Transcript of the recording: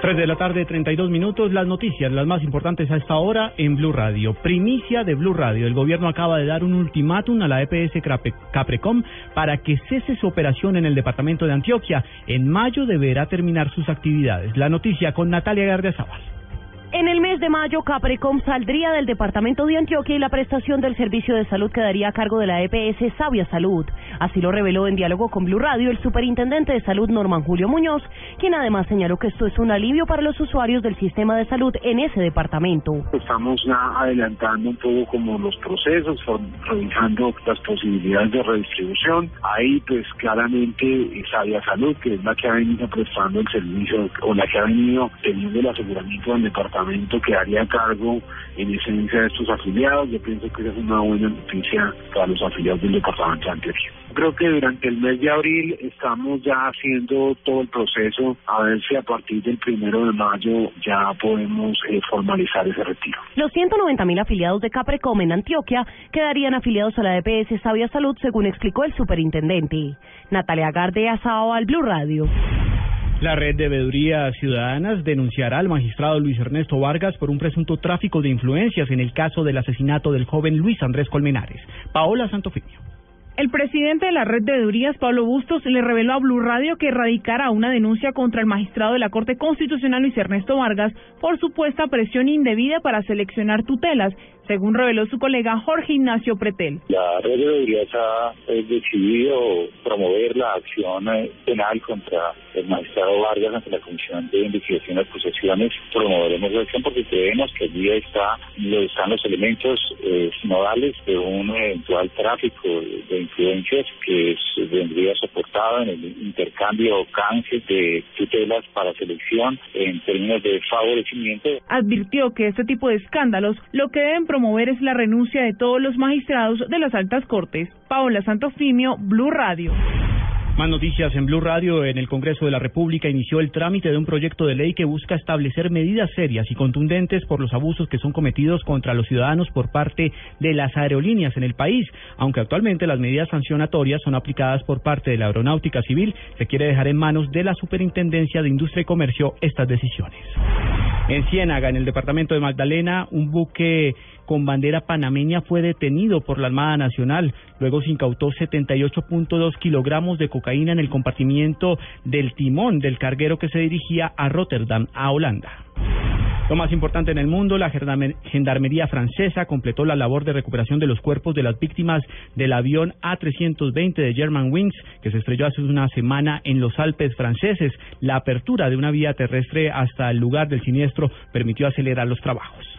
3 de la tarde, 32 minutos. Las noticias, las más importantes a esta hora en Blue Radio. Primicia de Blue Radio. El gobierno acaba de dar un ultimátum a la EPS Caprecom para que cese su operación en el departamento de Antioquia. En mayo deberá terminar sus actividades. La noticia con Natalia Gardiazabal. En el mes de mayo, Caprecom saldría del departamento de Antioquia y la prestación del servicio de salud quedaría a cargo de la EPS Sabia Salud. Así lo reveló en diálogo con Blue Radio el superintendente de salud Norman Julio Muñoz, quien además señaló que esto es un alivio para los usuarios del sistema de salud en ese departamento. Estamos adelantando un poco como los procesos, revisando las posibilidades de redistribución. Ahí pues claramente Sabia Salud, que es la que ha venido prestando el servicio o la que ha venido teniendo el aseguramiento del departamento que haría cargo en esencia de estos afiliados. Yo pienso que es una buena noticia para los afiliados del departamento de Antioquia. Creo que durante el mes de abril estamos ya haciendo todo el proceso a ver si a partir del primero de mayo ya podemos eh, formalizar ese retiro. Los 190 mil afiliados de Caprecom en Antioquia quedarían afiliados a la EPS Sabia Salud, según explicó el superintendente. Natalia Garde, Asao al Blue Radio. La red de veedurías ciudadanas denunciará al magistrado Luis Ernesto Vargas por un presunto tráfico de influencias en el caso del asesinato del joven Luis Andrés Colmenares. Paola Santofimio. El presidente de la red de veedurías, Pablo Bustos, le reveló a Blue Radio que erradicará una denuncia contra el magistrado de la Corte Constitucional Luis Ernesto Vargas por supuesta presión indebida para seleccionar tutelas según reveló su colega Jorge Ignacio Pretel. La red de veedurías ha eh, decidido promover la acción eh, penal contra el magistrado Vargas ante la Comisión de Investigación de Acusaciones. Promoveremos la acción porque creemos que allí está, están los elementos eh, nodales de un eventual tráfico de influencias que vendría soportado en el intercambio o canje de tutelas para selección en términos de favorecimiento. Advirtió que este tipo de escándalos lo que deben promover es la renuncia de todos los magistrados de las altas cortes. Paola Santofimio, Blue Radio. Más noticias en Blue Radio. En el Congreso de la República inició el trámite de un proyecto de ley que busca establecer medidas serias y contundentes por los abusos que son cometidos contra los ciudadanos por parte de las aerolíneas en el país. Aunque actualmente las medidas sancionatorias son aplicadas por parte de la Aeronáutica Civil, se quiere dejar en manos de la Superintendencia de Industria y Comercio estas decisiones. En Ciénaga, en el departamento de Magdalena, un buque con bandera panameña fue detenido por la Armada Nacional. Luego se incautó 78.2 kilogramos de cocaína en el compartimiento del timón del carguero que se dirigía a Rotterdam, a Holanda. Lo más importante en el mundo, la Gendarmería francesa completó la labor de recuperación de los cuerpos de las víctimas del avión A320 de Germanwings que se estrelló hace una semana en los Alpes franceses. La apertura de una vía terrestre hasta el lugar del siniestro permitió acelerar los trabajos.